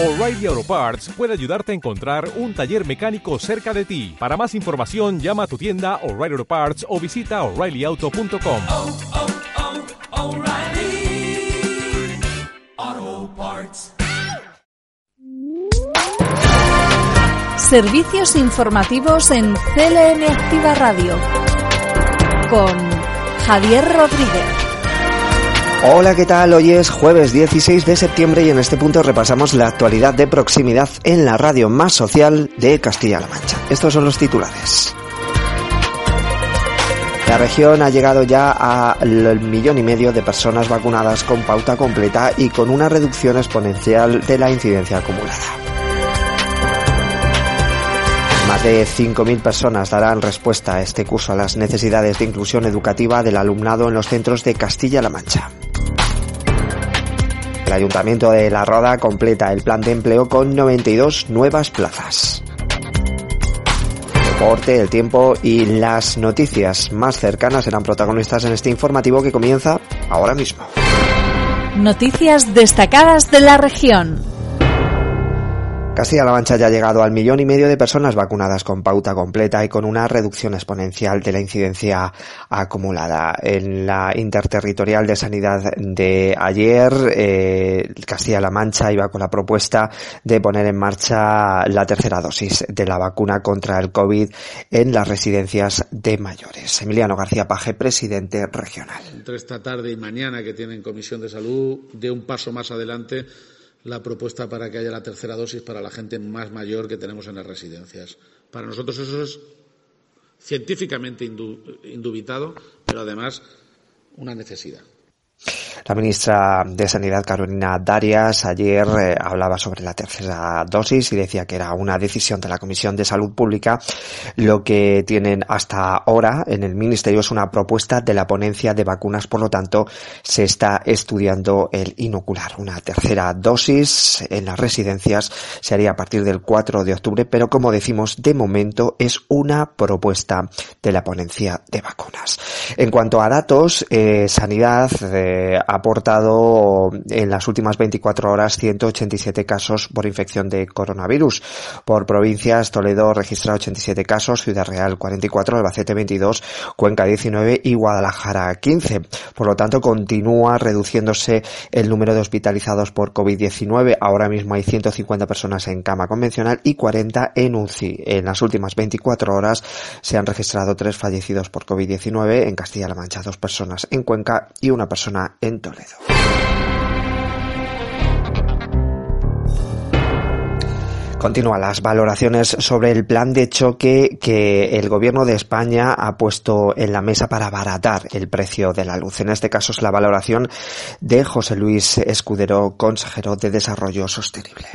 O'Reilly Auto Parts puede ayudarte a encontrar un taller mecánico cerca de ti. Para más información, llama a tu tienda O'Reilly Auto Parts o visita oreillyauto.com. oh, oh, Parts. Servicios informativos en CLM Activa Radio con Javier Rodríguez. Hola, ¿qué tal? Hoy es jueves 16 de septiembre y en este punto repasamos la actualidad de proximidad en la radio más social de Castilla-La Mancha. Estos son los titulares. La región ha llegado ya al millón y medio de personas vacunadas con pauta completa y con una reducción exponencial de la incidencia acumulada. Más de 5.000 personas darán respuesta a este curso a las necesidades de inclusión educativa del alumnado en los centros de Castilla-La Mancha. El Ayuntamiento de La Roda completa el plan de empleo con 92 nuevas plazas. Deporte, el tiempo y las noticias más cercanas serán protagonistas en este informativo que comienza ahora mismo. Noticias destacadas de la región. Castilla-La Mancha ya ha llegado al millón y medio de personas vacunadas con pauta completa y con una reducción exponencial de la incidencia acumulada. En la interterritorial de sanidad de ayer, eh, Castilla-La Mancha iba con la propuesta de poner en marcha la tercera dosis de la vacuna contra el COVID en las residencias de mayores. Emiliano García Paje, presidente regional. Entre esta tarde y mañana que tienen Comisión de Salud, de un paso más adelante la propuesta para que haya la tercera dosis para la gente más mayor que tenemos en las residencias. Para nosotros eso es científicamente indubitado, pero además una necesidad. La ministra de Sanidad, Carolina Darias, ayer eh, hablaba sobre la tercera dosis y decía que era una decisión de la Comisión de Salud Pública. Lo que tienen hasta ahora en el Ministerio es una propuesta de la ponencia de vacunas, por lo tanto, se está estudiando el inocular. Una tercera dosis en las residencias se haría a partir del 4 de octubre, pero como decimos, de momento es una propuesta de la ponencia de vacunas. En cuanto a datos, eh, Sanidad eh, ha aportado en las últimas 24 horas 187 casos por infección de coronavirus. Por provincias, Toledo registra 87 casos, Ciudad Real 44, Albacete 22, Cuenca 19 y Guadalajara 15. Por lo tanto, continúa reduciéndose el número de hospitalizados por COVID-19. Ahora mismo hay 150 personas en cama convencional y 40 en UCI. En las últimas 24 horas se han registrado tres fallecidos por COVID-19 en Castilla-La Mancha, dos personas en Cuenca y una persona en Toledo. Continúan las valoraciones sobre el plan de choque que el gobierno de España ha puesto en la mesa para abaratar el precio de la luz. En este caso es la valoración de José Luis Escudero, consejero de Desarrollo Sostenible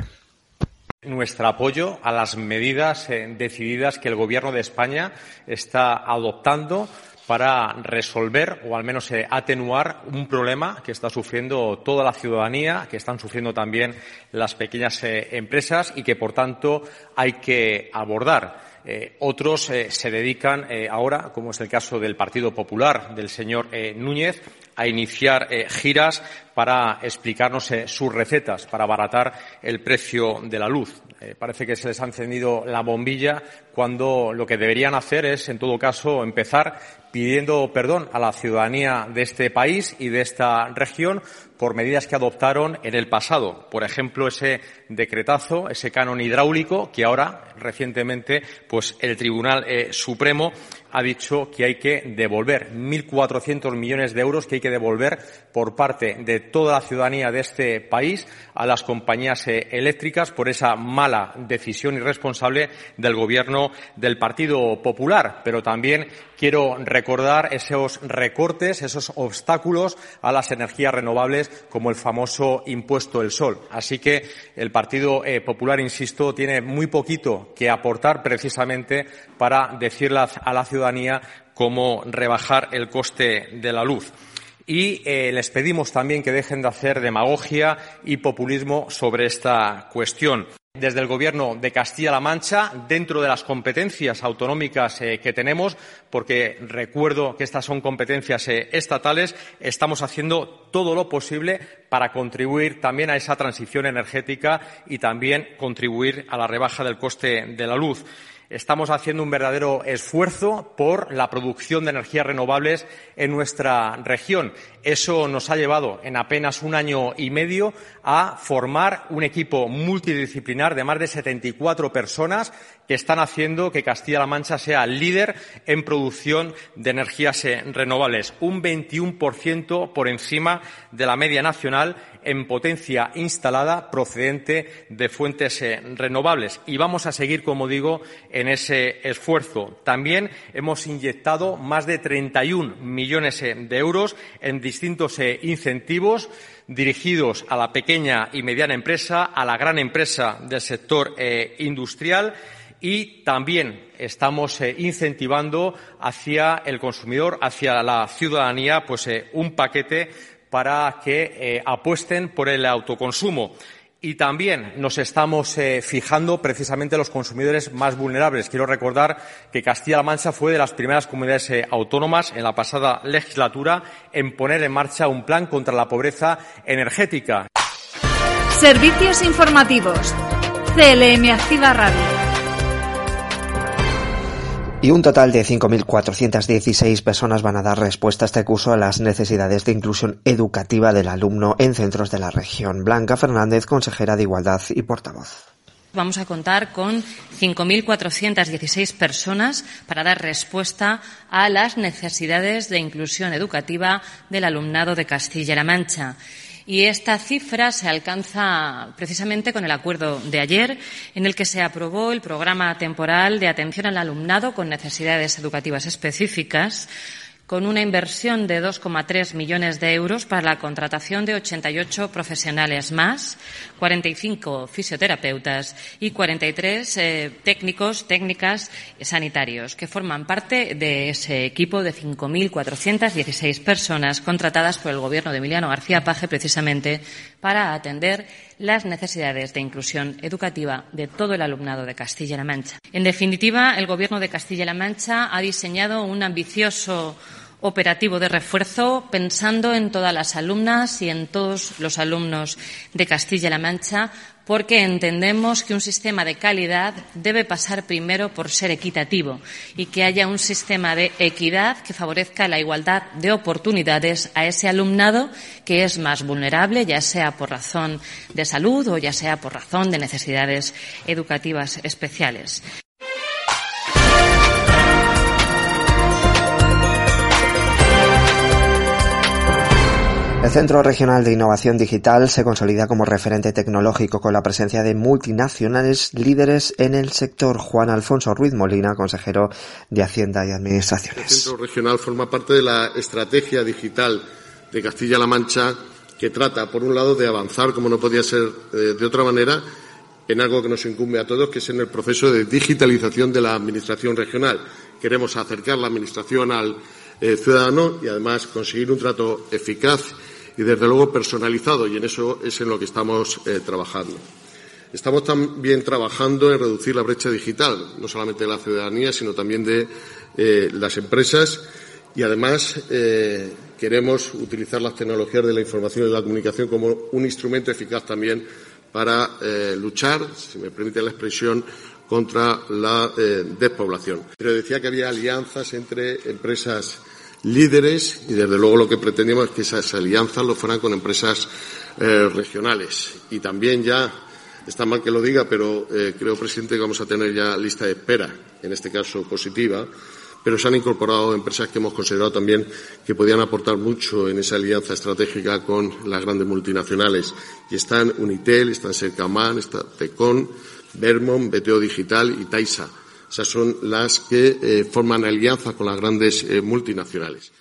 nuestro apoyo a las medidas eh, decididas que el Gobierno de España está adoptando para resolver o al menos eh, atenuar un problema que está sufriendo toda la ciudadanía, que están sufriendo también las pequeñas eh, empresas y que, por tanto, hay que abordar. Eh, otros se dedican ahora, como es el caso del Partido Popular del señor Núñez, a iniciar giras para explicarnos sus recetas para abaratar el precio de la luz. parece que se les ha encendido la bombilla cuando lo que deberían hacer es, en todo caso, empezar pidiendo perdón a la ciudadanía de este país y de esta región por medidas que adoptaron en el pasado. Por ejemplo, ese decretazo, ese canon hidráulico que ahora, recientemente, pues el Tribunal eh, Supremo ha dicho que hay que devolver 1.400 millones de euros que hay que devolver por parte de toda la ciudadanía de este país a las compañías eh, eléctricas por esa mala decisión irresponsable del gobierno del Partido Popular. Pero también quiero recordar esos recortes, esos obstáculos a las energías renovables como el famoso impuesto del sol. Así que el Partido eh, Popular, insisto, tiene muy poquito que aportar precisamente para decirle a la ciudadanía ciudadanía cómo rebajar el coste de la luz. Y eh, les pedimos también que dejen de hacer demagogia y populismo sobre esta cuestión. desde el Gobierno de Castilla-La Mancha, dentro de las competencias autonómicas eh, que tenemos, porque recuerdo que estas son competencias eh, estatales, estamos haciendo todo lo posible para contribuir también a esa transición energética y también contribuir a la rebaja del coste de la luz. Estamos haciendo un verdadero esfuerzo por la producción de energías renovables en nuestra región. Eso nos ha llevado en apenas un año y medio a formar un equipo multidisciplinar de más de 74 personas que están haciendo que Castilla-La Mancha sea líder en producción de energías eh, renovables, un 21% por encima de la media nacional en potencia instalada procedente de fuentes eh, renovables. Y vamos a seguir, como digo, en ese esfuerzo. También hemos inyectado más de 31 millones eh, de euros en distintos incentivos dirigidos a la pequeña y mediana empresa, a la gran empresa del sector industrial y también estamos eh, incentivando hacia el consumidor, hacia la ciudadanía, pues eh, un paquete para que eh, apuesten por el autoconsumo. Y también nos estamos fijando precisamente los consumidores más vulnerables. Quiero recordar que Castilla-La Mancha fue de las primeras comunidades autónomas en la pasada legislatura en poner en marcha un plan contra la pobreza energética. Servicios informativos. CLM Radio. Y un total de 5.416 personas van a dar respuesta a este curso a las necesidades de inclusión educativa del alumno en centros de la región. Blanca Fernández, consejera de Igualdad y portavoz. Vamos a contar con 5.416 personas para dar respuesta a las necesidades de inclusión educativa del alumnado de Castilla-La Mancha. Y esta cifra se alcanza precisamente con el acuerdo de ayer, en el que se aprobó el programa temporal de atención al alumnado con necesidades educativas específicas con una inversión de 2,3 millones de euros para la contratación de 88 profesionales más, 45 fisioterapeutas y 43 eh, técnicos, técnicas sanitarios, que forman parte de ese equipo de 5.416 personas contratadas por el Gobierno de Emiliano García Paje precisamente para atender las necesidades de inclusión educativa de todo el alumnado de Castilla-La Mancha. En definitiva, el Gobierno de Castilla-La Mancha ha diseñado un ambicioso operativo de refuerzo pensando en todas las alumnas y en todos los alumnos de Castilla-La Mancha porque entendemos que un sistema de calidad debe pasar primero por ser equitativo y que haya un sistema de equidad que favorezca la igualdad de oportunidades a ese alumnado que es más vulnerable, ya sea por razón de salud o ya sea por razón de necesidades educativas especiales. El Centro Regional de Innovación Digital se consolida como referente tecnológico con la presencia de multinacionales líderes en el sector. Juan Alfonso Ruiz Molina, consejero de Hacienda y Administraciones. El Centro Regional forma parte de la estrategia digital de Castilla-La Mancha que trata, por un lado, de avanzar, como no podía ser eh, de otra manera, en algo que nos incumbe a todos, que es en el proceso de digitalización de la Administración regional. Queremos acercar la Administración al eh, ciudadano y, además, conseguir un trato eficaz y, desde luego, personalizado, y en eso es en lo que estamos eh, trabajando. Estamos también trabajando en reducir la brecha digital, no solamente de la ciudadanía, sino también de eh, las empresas y, además, eh, queremos utilizar las tecnologías de la información y de la comunicación como un instrumento eficaz también para luchar, si me permite la expresión, contra la despoblación. Pero decía que había alianzas entre empresas líderes y desde luego lo que pretendemos es que esas alianzas lo fueran con empresas eh, regionales. Y también ya, está mal que lo diga, pero eh, creo, presidente, que vamos a tener ya lista de espera, en este caso positiva, pero se han incorporado empresas que hemos considerado también que podían aportar mucho en esa alianza estratégica con las grandes multinacionales. Y están Unitel, están Sercaman, está Tecon, Vermont, BTO Digital y Taisa esas son las que eh, forman alianza con las grandes eh, multinacionales.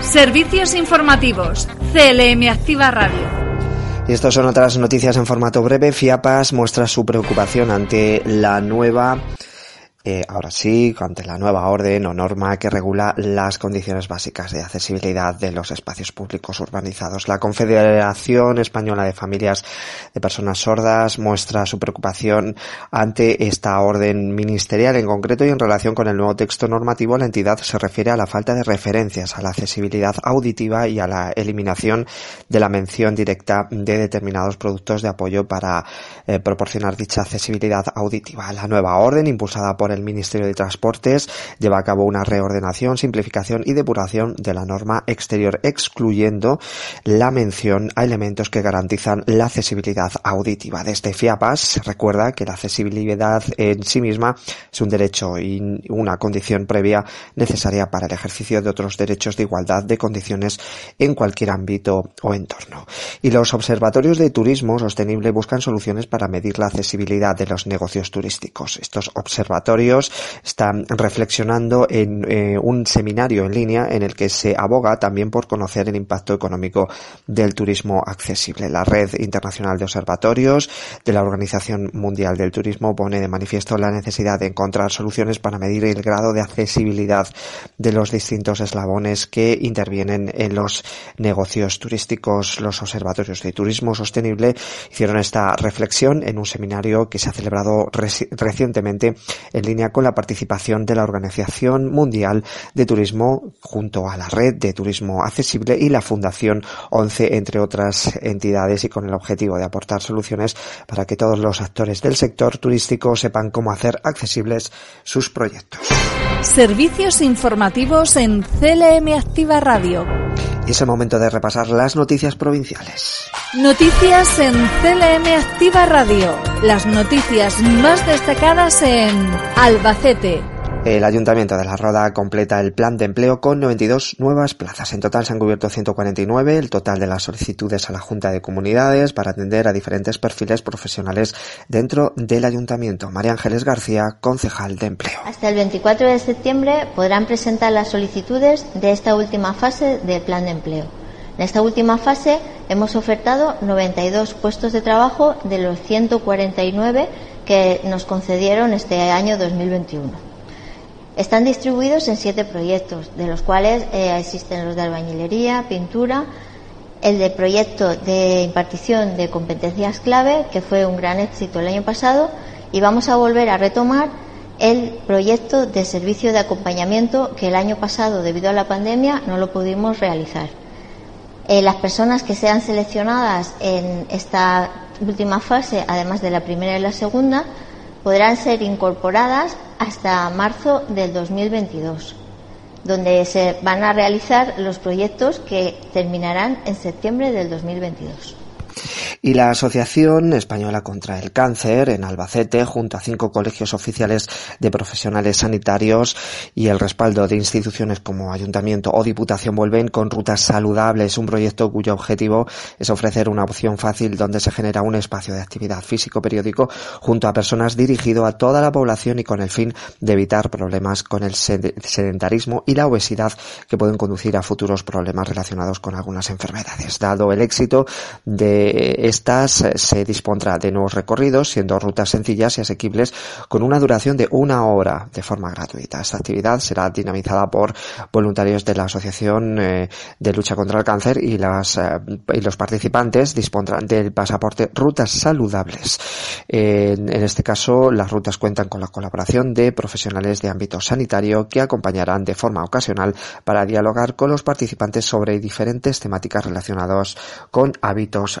Servicios informativos. CLM Activa Radio. Y estas son otras noticias en formato breve. FIAPAS muestra su preocupación ante la nueva eh, ahora sí, ante la nueva orden o norma que regula las condiciones básicas de accesibilidad de los espacios públicos urbanizados. La Confederación Española de Familias de Personas Sordas muestra su preocupación ante esta orden ministerial en concreto y en relación con el nuevo texto normativo. La entidad se refiere a la falta de referencias a la accesibilidad auditiva y a la eliminación de la mención directa de determinados productos de apoyo para eh, proporcionar dicha accesibilidad auditiva. La nueva orden, impulsada por el Ministerio de Transportes lleva a cabo una reordenación, simplificación y depuración de la norma exterior, excluyendo la mención a elementos que garantizan la accesibilidad auditiva. Desde FIAPAS se recuerda que la accesibilidad en sí misma es un derecho y una condición previa necesaria para el ejercicio de otros derechos de igualdad de condiciones en cualquier ámbito o entorno. Y los observatorios de turismo sostenible buscan soluciones para medir la accesibilidad de los negocios turísticos. Estos observatorios están reflexionando en eh, un seminario en línea en el que se aboga también por conocer el impacto económico del turismo accesible. La Red Internacional de Observatorios de la Organización Mundial del Turismo pone de manifiesto la necesidad de encontrar soluciones para medir el grado de accesibilidad de los distintos eslabones que intervienen en los negocios turísticos. Los observatorios de turismo sostenible hicieron esta reflexión en un seminario que se ha celebrado recientemente en con la participación de la Organización Mundial de Turismo junto a la Red de Turismo Accesible y la Fundación 11, entre otras entidades, y con el objetivo de aportar soluciones para que todos los actores del sector turístico sepan cómo hacer accesibles sus proyectos. Servicios informativos en CLM Activa Radio. Y es el momento de repasar las noticias provinciales. Noticias en CLM Activa Radio. Las noticias más destacadas en Albacete. El Ayuntamiento de La Roda completa el plan de empleo con 92 nuevas plazas. En total se han cubierto 149, el total de las solicitudes a la Junta de Comunidades para atender a diferentes perfiles profesionales dentro del Ayuntamiento. María Ángeles García, concejal de empleo. Hasta el 24 de septiembre podrán presentar las solicitudes de esta última fase del plan de empleo. En esta última fase hemos ofertado 92 puestos de trabajo de los 149 que nos concedieron este año 2021. Están distribuidos en siete proyectos, de los cuales eh, existen los de albañilería, pintura, el de proyecto de impartición de competencias clave, que fue un gran éxito el año pasado, y vamos a volver a retomar el proyecto de servicio de acompañamiento que el año pasado, debido a la pandemia, no lo pudimos realizar. Eh, las personas que sean seleccionadas en esta última fase, además de la primera y la segunda, podrán ser incorporadas hasta marzo del 2022, donde se van a realizar los proyectos que terminarán en septiembre del 2022. Y la Asociación Española contra el Cáncer en Albacete, junto a cinco colegios oficiales de profesionales sanitarios y el respaldo de instituciones como Ayuntamiento o Diputación, vuelven con rutas saludables, un proyecto cuyo objetivo es ofrecer una opción fácil donde se genera un espacio de actividad físico periódico junto a personas dirigido a toda la población y con el fin de evitar problemas con el sedentarismo y la obesidad que pueden conducir a futuros problemas relacionados con algunas enfermedades. Dado el éxito de estas eh, se dispondrá de nuevos recorridos, siendo rutas sencillas y asequibles con una duración de una hora de forma gratuita. Esta actividad será dinamizada por voluntarios de la Asociación eh, de Lucha contra el Cáncer y, las, eh, y los participantes dispondrán del pasaporte Rutas Saludables. en este caso, las rutas cuentan con la colaboración de profesionales de ámbito sanitario que acompañarán de forma ocasional para dialogar con los participantes sobre diferentes temáticas relacionadas con hábitos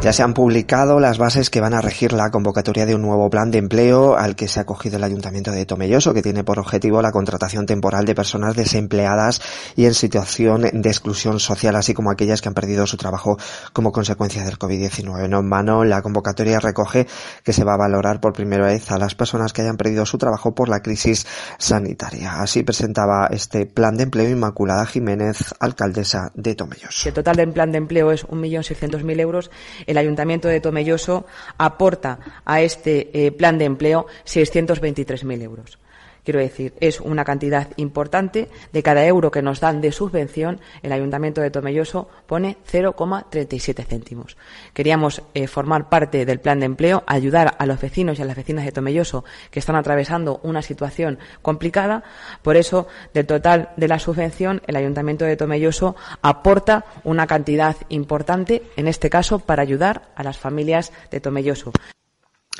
Ya se han publicado las bases que van a regir la convocatoria de un nuevo plan de empleo al que se ha acogido el Ayuntamiento de Tomelloso, que tiene por objetivo la contratación temporal de personas desempleadas y en situación de exclusión social, así como aquellas que han perdido su trabajo como consecuencia del COVID-19. No en vano, la convocatoria recoge que se va a valorar por primera vez a las personas que hayan perdido su trabajo por la crisis sanitaria. Así presentaba este plan de empleo Inmaculada Jiménez, alcaldesa de Tomelloso. El total del plan de empleo es 1.600.000 euros el Ayuntamiento de Tomelloso aporta a este eh, plan de empleo 623.000 euros. Quiero decir, es una cantidad importante. De cada euro que nos dan de subvención, el Ayuntamiento de Tomelloso pone 0,37 céntimos. Queríamos eh, formar parte del plan de empleo, ayudar a los vecinos y a las vecinas de Tomelloso que están atravesando una situación complicada. Por eso, del total de la subvención, el Ayuntamiento de Tomelloso aporta una cantidad importante, en este caso, para ayudar a las familias de Tomelloso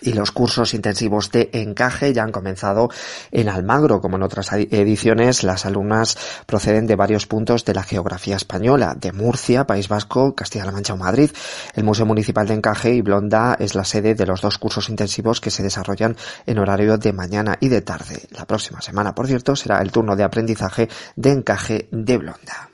y los cursos intensivos de encaje ya han comenzado en Almagro. Como en otras ediciones, las alumnas proceden de varios puntos de la geografía española, de Murcia, País Vasco, Castilla-La Mancha o Madrid. El Museo Municipal de Encaje y Blonda es la sede de los dos cursos intensivos que se desarrollan en horario de mañana y de tarde. La próxima semana, por cierto, será el turno de aprendizaje de encaje de Blonda.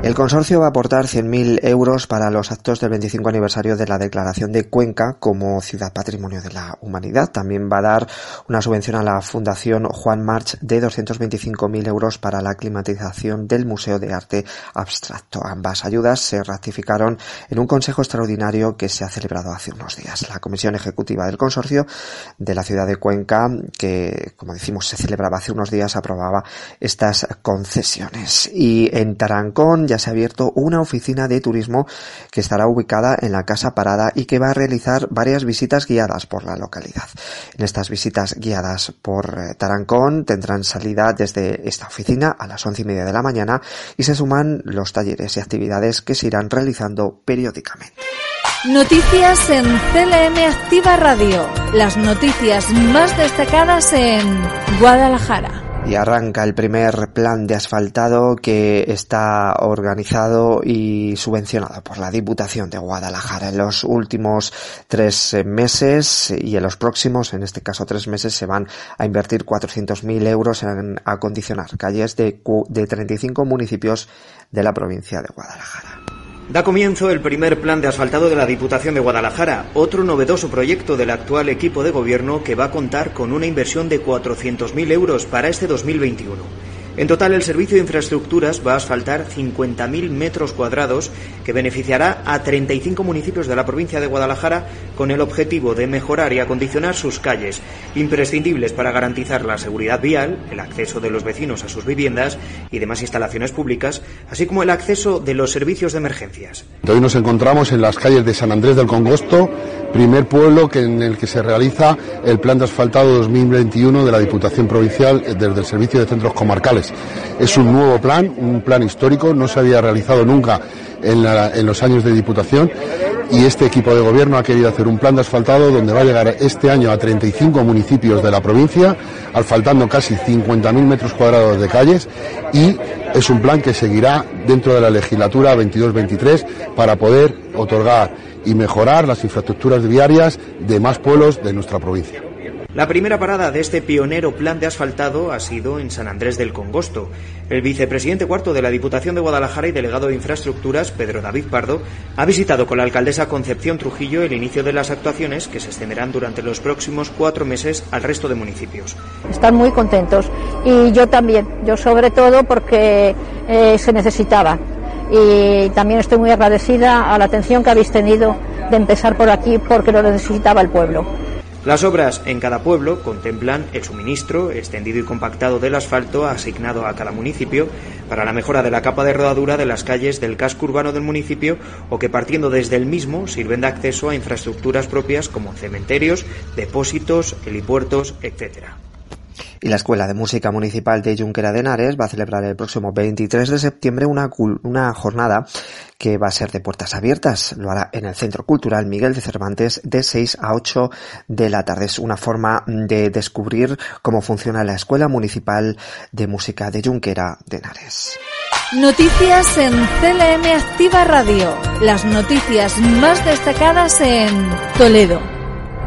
El consorcio va a aportar 100.000 euros para los actos del 25 aniversario de la declaración de Cuenca como ciudad patrimonio de la humanidad. También va a dar una subvención a la Fundación Juan March de 225.000 euros para la climatización del Museo de Arte Abstracto. Ambas ayudas se ratificaron en un consejo extraordinario que se ha celebrado hace unos días. La Comisión Ejecutiva del Consorcio de la ciudad de Cuenca, que como decimos se celebraba hace unos días, aprobaba estas concesiones. Y en Tarancón ya se ha abierto una oficina de turismo que estará ubicada en la Casa Parada y que va a realizar varias visitas guiadas por la localidad. En estas visitas guiadas por eh, Tarancón tendrán salida desde esta oficina a las once y media de la mañana y se suman los talleres y actividades que se irán realizando periódicamente. Noticias en CLM Activa Radio. Las noticias más destacadas en Guadalajara. Y arranca el primer plan de asfaltado que está organizado y subvencionado por la Diputación de Guadalajara. En los últimos tres meses y en los próximos, en este caso tres meses, se van a invertir 400.000 euros en acondicionar calles de, de 35 municipios de la provincia de Guadalajara. Da comienzo el primer plan de asfaltado de la Diputación de Guadalajara, otro novedoso proyecto del actual equipo de gobierno que va a contar con una inversión de 400.000 euros para este 2021. En total, el Servicio de Infraestructuras va a asfaltar 50.000 metros cuadrados que beneficiará a 35 municipios de la provincia de Guadalajara con el objetivo de mejorar y acondicionar sus calles, imprescindibles para garantizar la seguridad vial, el acceso de los vecinos a sus viviendas y demás instalaciones públicas, así como el acceso de los servicios de emergencias. Hoy nos encontramos en las calles de San Andrés del Congosto, primer pueblo que en el que se realiza el plan de asfaltado 2021 de la Diputación Provincial desde el Servicio de Centros Comarcales. Es un nuevo plan, un plan histórico, no se había realizado nunca en, los años de Diputación y este equipo de gobierno ha querido hacer un plan de asfaltado donde va a llegar este año a 35 municipios de la provincia, asfaltando casi 50.000 metros cuadrados de calles y es un plan que seguirá dentro de la legislatura 22-23 para poder otorgar y mejorar las infraestructuras viarias de más pueblos de nuestra provincia. La primera parada de este pionero plan de asfaltado ha sido en San Andrés del Congosto. El vicepresidente cuarto de la Diputación de Guadalajara y delegado de Infraestructuras, Pedro David Pardo, ha visitado con la alcaldesa Concepción Trujillo el inicio de las actuaciones que se extenderán durante los próximos cuatro meses al resto de municipios. Están muy contentos y yo también, yo sobre todo porque eh, se necesitaba y también estoy muy agradecida a la atención que habéis tenido de empezar por aquí porque lo necesitaba el pueblo. Las obras en cada pueblo contemplan el suministro extendido y compactado del asfalto asignado a cada municipio para la mejora de la capa de rodadura de las calles del casco urbano del municipio o que partiendo desde el mismo sirven de acceso a infraestructuras propias como cementerios, depósitos, helipuertos, etcétera. Y la Escuela de Música Municipal de Junquera de Henares va a celebrar el próximo 23 de septiembre una, una jornada que va a ser de puertas abiertas. Lo hará en el Centro Cultural Miguel de Cervantes de 6 a 8 de la tarde. Es una forma de descubrir cómo funciona la Escuela Municipal de Música de Junquera de Henares. Noticias en CLM Activa Radio. Las noticias más destacadas en Toledo.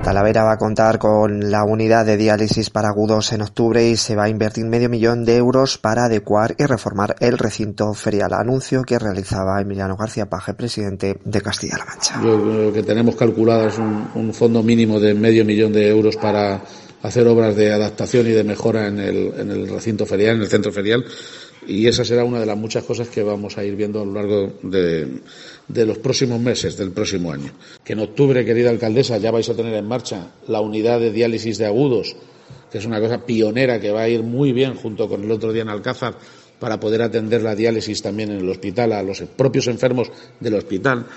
Talavera va a contar con la unidad de diálisis para agudos en octubre y se va a invertir medio millón de euros para adecuar y reformar el recinto ferial. Anuncio que realizaba Emiliano García Paje, presidente de Castilla-La Mancha. Lo, que tenemos calculado es un, fondo mínimo de medio millón de euros para hacer obras de adaptación y de mejora en el, en el recinto ferial, en el centro ferial Y esa será una de las muchas cosas que vamos a ir viendo a lo largo de, de los próximos meses del próximo año. Que en octubre, querida alcaldesa, ya vais a tener en marcha la unidad de diálisis de agudos, que es una cosa pionera que va a ir muy bien junto con el otro día en Alcázar para poder atender la diálisis también en el hospital a los propios enfermos del hospital.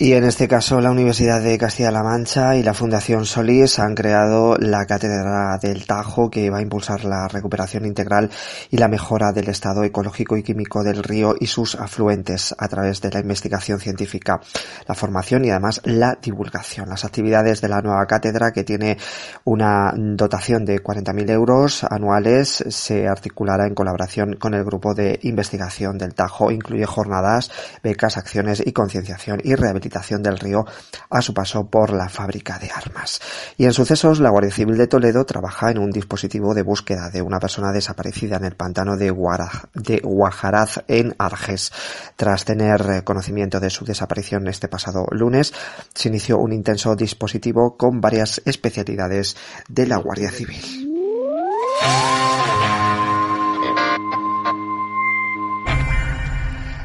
Y en este caso la Universidad de Castilla-La Mancha y la Fundación Solís han creado la Cátedra del Tajo que va a impulsar la recuperación integral y la mejora del estado ecológico y químico del río y sus afluentes a través de la investigación científica, la formación y además la divulgación. Las actividades de la nueva cátedra que tiene una dotación de 40.000 euros anuales se articulará en colaboración con el grupo de investigación del Tajo. Incluye jornadas, becas, acciones y concienciación y rehabilitación del río a su paso por la fábrica de armas. Y en sucesos, la Guardia Civil de Toledo trabaja en un dispositivo de búsqueda de una persona desaparecida en el pantano de, de Guajaraz en Arges. Tras tener conocimiento de su desaparición este pasado lunes, se inició un intenso dispositivo con varias especialidades de la Guardia Civil.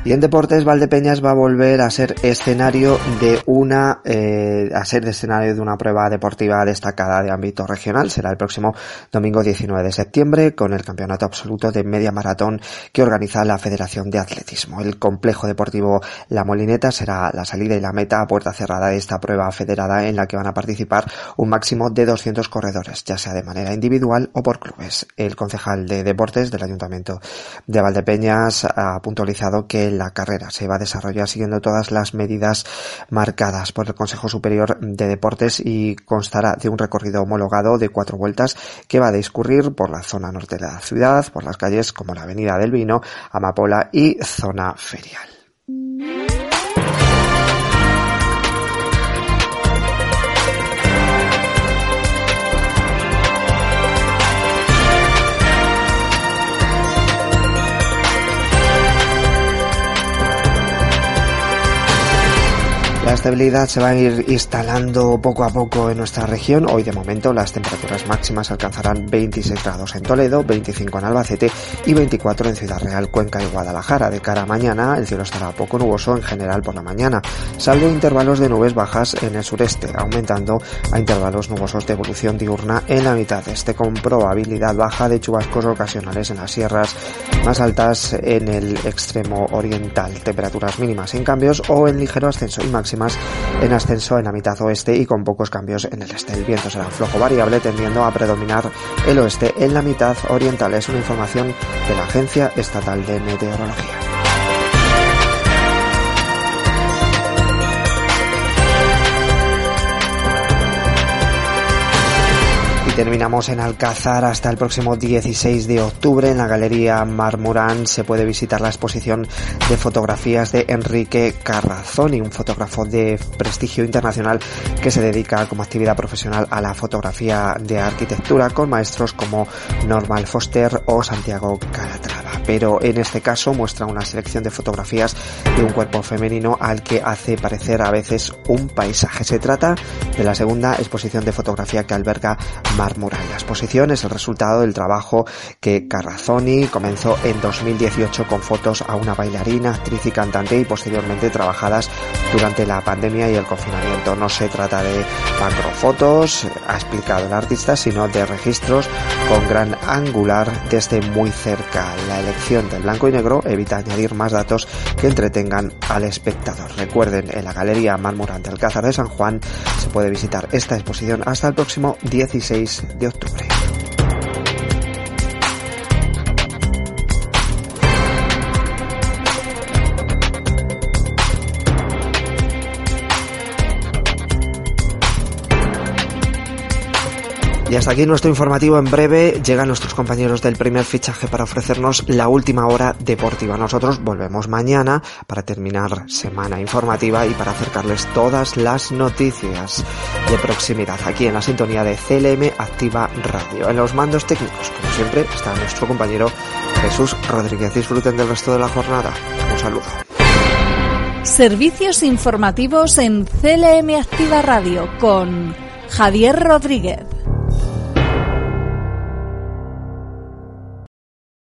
Y en deportes, Valdepeñas va a volver a ser escenario de una, eh, a ser escenario de una prueba deportiva destacada de ámbito regional. Será el próximo domingo 19 de septiembre con el campeonato absoluto de media maratón que organiza la Federación de Atletismo. El complejo deportivo La Molineta será la salida y la meta a puerta cerrada de esta prueba federada en la que van a participar un máximo de 200 corredores, ya sea de manera individual o por clubes. El concejal de deportes del Ayuntamiento de Valdepeñas ha puntualizado que la carrera se va a desarrollar siguiendo todas las medidas marcadas por el Consejo Superior de Deportes y constará de un recorrido homologado de cuatro vueltas que va a discurrir por la zona norte de la ciudad, por las calles como la Avenida del Vino, Amapola y zona ferial. La estabilidad se va a ir instalando poco a poco en nuestra región. Hoy de momento las temperaturas máximas alcanzarán 26 grados en Toledo, 25 en Albacete y 24 en Ciudad Real, Cuenca y Guadalajara. De cara a mañana el cielo estará poco nuboso en general por la mañana, salvo intervalos de nubes bajas en el sureste, aumentando a intervalos nubosos de evolución diurna en la mitad este con probabilidad baja de chubascos ocasionales en las sierras más altas en el extremo oriental. Temperaturas mínimas sin cambios o en ligero ascenso y máximo en ascenso en la mitad oeste y con pocos cambios en el este. El viento será flojo variable tendiendo a predominar el oeste en la mitad oriental. Es una información de la Agencia Estatal de Meteorología. Terminamos en Alcázar hasta el próximo 16 de octubre. En la Galería Marmurán se puede visitar la exposición de fotografías de Enrique Carrazoni, un fotógrafo de prestigio internacional que se dedica como actividad profesional a la fotografía de arquitectura con maestros como Normal Foster o Santiago Calatrava. Pero en este caso muestra una selección de fotografías de un cuerpo femenino al que hace parecer a veces un paisaje. Se trata de la segunda exposición de fotografía que alberga Marmural. La exposición es el resultado del trabajo que Carrazzoni comenzó en 2018 con fotos a una bailarina, actriz y cantante y posteriormente trabajadas durante la pandemia y el confinamiento. No se trata de macrofotos, ha explicado el artista, sino de registros con gran angular desde muy cerca. Elección del blanco y negro evita añadir más datos que entretengan al espectador. Recuerden, en la Galería Marmurán del Alcázar de San Juan se puede visitar esta exposición hasta el próximo 16 de octubre. Y hasta aquí nuestro informativo. En breve llegan nuestros compañeros del primer fichaje para ofrecernos la última hora deportiva. Nosotros volvemos mañana para terminar semana informativa y para acercarles todas las noticias de proximidad aquí en la sintonía de CLM Activa Radio. En los mandos técnicos, como siempre, está nuestro compañero Jesús Rodríguez. Disfruten del resto de la jornada. Un saludo. Servicios informativos en CLM Activa Radio con Javier Rodríguez.